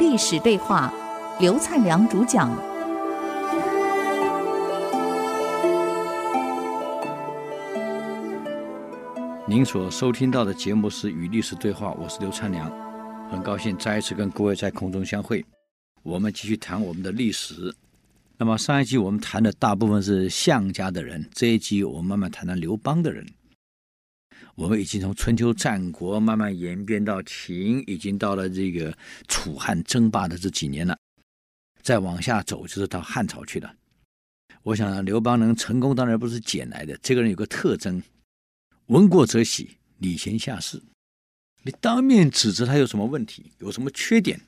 历史对话，刘灿良主讲。您所收听到的节目是《与历史对话》，我是刘灿良，很高兴再一次跟各位在空中相会。我们继续谈我们的历史。那么上一集我们谈的大部分是项家的人，这一集我们慢慢谈谈刘邦的人。我们已经从春秋战国慢慢演变到秦，已经到了这个楚汉争霸的这几年了。再往下走就是到汉朝去了。我想刘邦能成功，当然不是捡来的。这个人有个特征：闻过则喜，礼贤下士。你当面指责他有什么问题，有什么缺点，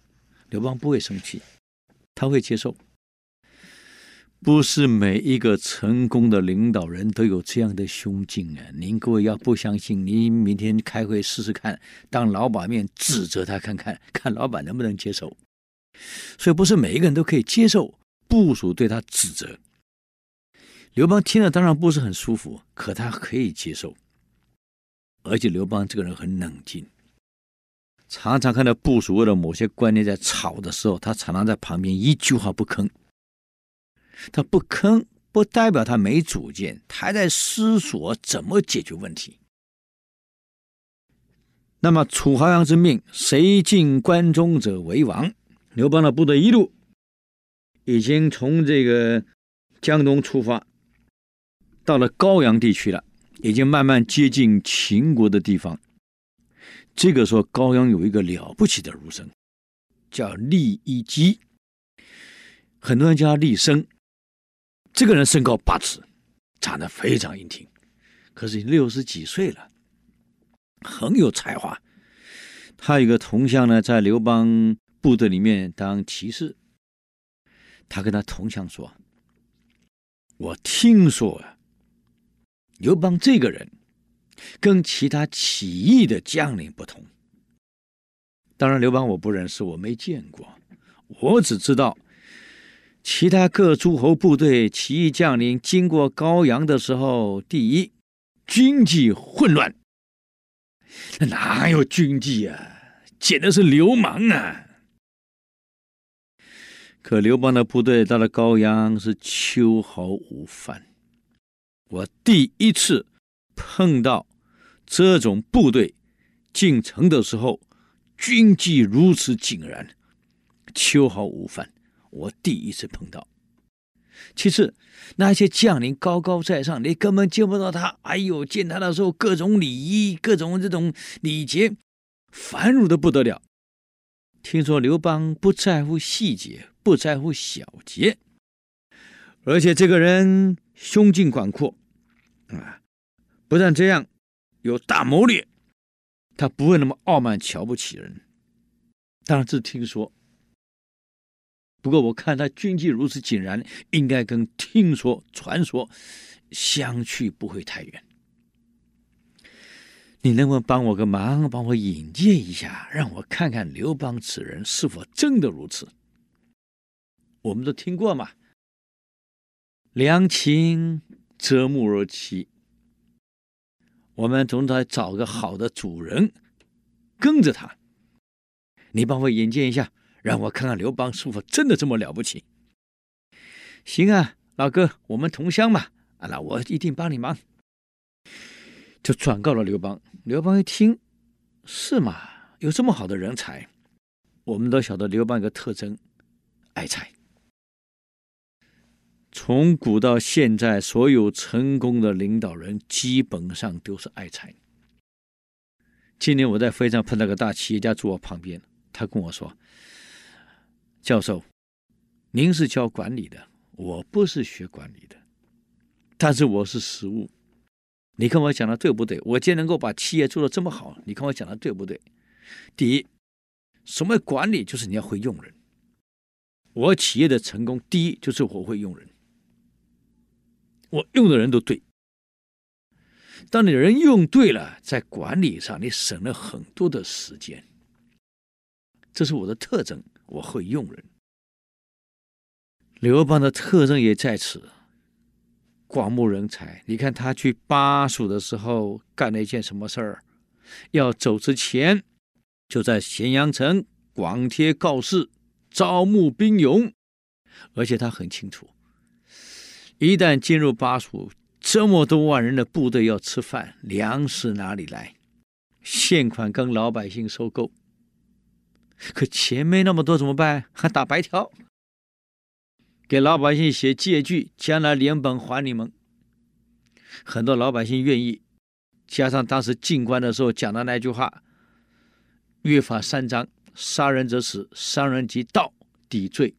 刘邦不会生气，他会接受。不是每一个成功的领导人都有这样的胸襟啊！您各位要不相信，您明天开会试试看，当老板面指责他看看，看老板能不能接受。所以不是每一个人都可以接受部署对他指责。刘邦听了当然不是很舒服，可他可以接受。而且刘邦这个人很冷静，常常看到部署为了某些观念在吵的时候，他常常在旁边一句话不吭。他不吭，不代表他没主见，他还在思索怎么解决问题。那么楚怀阳之命，谁进关中者为王。刘邦的部队一路已经从这个江东出发，到了高阳地区了，已经慢慢接近秦国的地方。这个时候，高阳有一个了不起的儒生，叫厉夷姬，很多人叫他厉生。这个人身高八尺，长得非常英挺，可是六十几岁了，很有才华。他有个同乡呢，在刘邦部队里面当骑士。他跟他同乡说：“我听说啊，刘邦这个人跟其他起义的将领不同。当然，刘邦我不认识，我没见过，我只知道。”其他各诸侯部队起义将领经过高阳的时候，第一，军纪混乱，那哪有军纪啊？简直是流氓啊！可刘邦的部队到了高阳是秋毫无犯。我第一次碰到这种部队进城的时候，军纪如此井然，秋毫无犯。我第一次碰到。其次，那些将领高高在上，你根本见不到他。哎呦，见他的时候，各种礼仪、各种这种礼节，繁缛的不得了。听说刘邦不在乎细节，不在乎小节，而且这个人胸襟广阔啊！不但这样，有大谋略，他不会那么傲慢、瞧不起人。当然，这是听说。不过我看他军纪如此井然，应该跟听说、传说相去不会太远。你能不能帮我个忙，帮我引荐一下，让我看看刘邦此人是否真的如此？我们都听过嘛，“良禽择木而栖”，我们总得找个好的主人跟着他。你帮我引荐一下。让我看看刘邦是否真的这么了不起。行啊，老哥，我们同乡嘛，啊，那我一定帮你忙。就转告了刘邦。刘邦一听，是吗？有这么好的人才？我们都晓得刘邦一个特征，爱财。从古到现在，所有成功的领导人基本上都是爱财。今年我在飞上碰到个大企业家坐我旁边，他跟我说。教授，您是教管理的，我不是学管理的，但是我是实务。你看我讲的对不对？我今天能够把企业做得这么好，你看我讲的对不对？第一，什么管理？就是你要会用人。我企业的成功，第一就是我会用人，我用的人都对。当你人用对了，在管理上你省了很多的时间，这是我的特征。我会用人，刘邦的特征也在此，广募人才。你看他去巴蜀的时候干了一件什么事儿？要走之前，就在咸阳城广贴告示，招募兵勇，而且他很清楚，一旦进入巴蜀，这么多万人的部队要吃饭，粮食哪里来？现款跟老百姓收购，可钱没那么多怎么办？还打白条，给老百姓写借据，将来连本还你们。很多老百姓愿意，加上当时进关的时候讲的那句话：“约法三章，杀人者死，伤人及盗，抵罪。”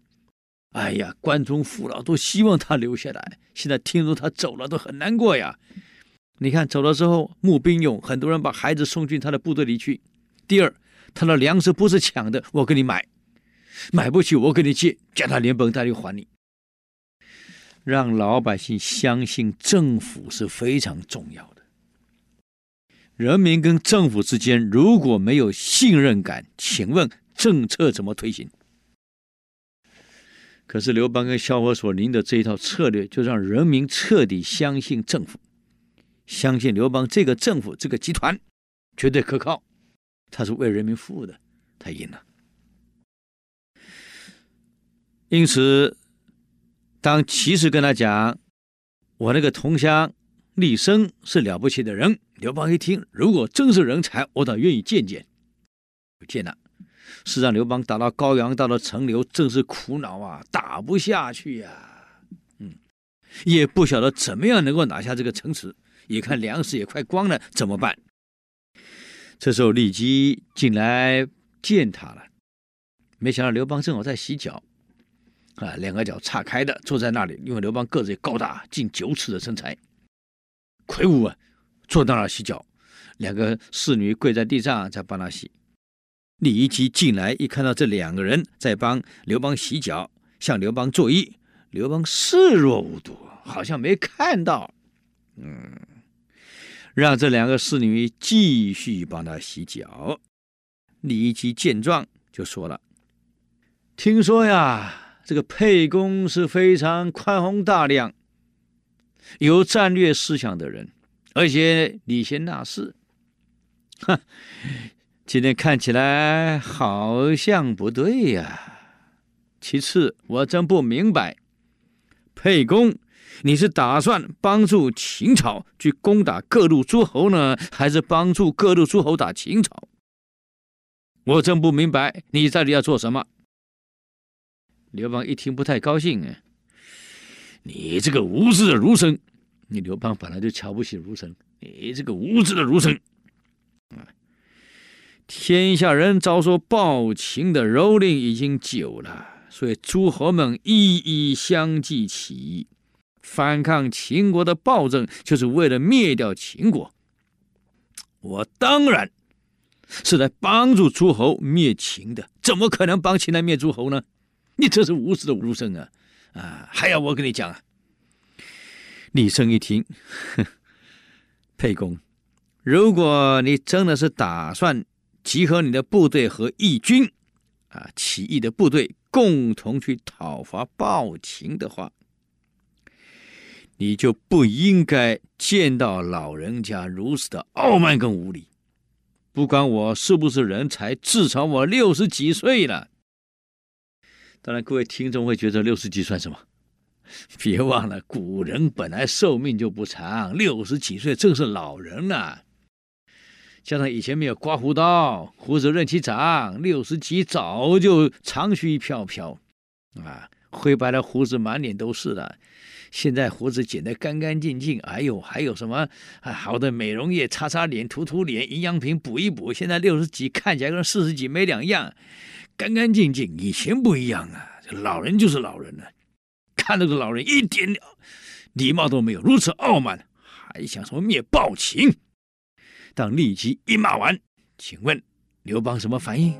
哎呀，关中父老都希望他留下来，现在听说他走了，都很难过呀。你看，走了之后募兵勇，很多人把孩子送进他的部队里去。第二，他的粮食不是抢的，我给你买，买不起我给你借，叫他连本带利还你。让老百姓相信政府是非常重要的。人民跟政府之间如果没有信任感，请问政策怎么推行？可是刘邦跟萧何所领的这一套策略，就让人民彻底相信政府。相信刘邦这个政府这个集团绝对可靠，他是为人民服务的，他赢了。因此，当骑士跟他讲：“我那个同乡厉声是了不起的人。”刘邦一听，如果真是人才，我倒愿意见见。见了，是让刘邦打到高阳，到了陈留，正是苦恼啊，打不下去呀、嗯，也不晓得怎么样能够拿下这个城池。一看粮食也快光了，怎么办？这时候李姬进来见他了，没想到刘邦正好在洗脚，啊，两个脚岔开的坐在那里，因为刘邦个子也高大，近九尺的身材，魁梧啊，坐在那儿洗脚，两个侍女跪在地上在帮他洗。李姬进来一看到这两个人在帮刘邦洗脚，向刘邦作揖，刘邦视若无睹，好像没看到，嗯。让这两个侍女继续帮他洗脚。酈姬见状就说了：“听说呀，这个沛公是非常宽宏大量、有战略思想的人，而且礼贤纳士。哼，今天看起来好像不对呀。其次，我真不明白，沛公。”你是打算帮助秦朝去攻打各路诸侯呢，还是帮助各路诸侯打秦朝？我真不明白你到底要做什么。刘邦一听不太高兴啊，你这个无知的儒生！你刘邦本来就瞧不起儒生，你这个无知的儒生！天下人早说暴秦的蹂躏已经久了，所以诸侯们一一相继起义。反抗秦国的暴政，就是为了灭掉秦国。我当然是来帮助诸侯灭秦的，怎么可能帮秦来灭诸侯呢？你这是无耻的儒生啊！啊，还要我跟你讲啊？李胜一听，哼，沛公，如果你真的是打算集合你的部队和义军，啊，起义的部队共同去讨伐暴秦的话，你就不应该见到老人家如此的傲慢跟无礼。不管我是不是人才，至少我六十几岁了。当然，各位听众会觉得六十几算什么？别忘了，古人本来寿命就不长，六十几岁正是老人了啊。加上以前没有刮胡刀，胡子任其长，六十几早就长须飘飘啊，灰白的胡子满脸都是了。现在胡子剪得干干净净，哎呦，还有什么啊？好的美容液擦擦脸、涂涂脸，营养品补一补。现在六十几看起来跟四十几没两样，干干净净。以前不一样啊，老人就是老人了，看那个老人一点礼貌都没有，如此傲慢，还想什么灭暴秦？当立即一骂完，请问刘邦什么反应？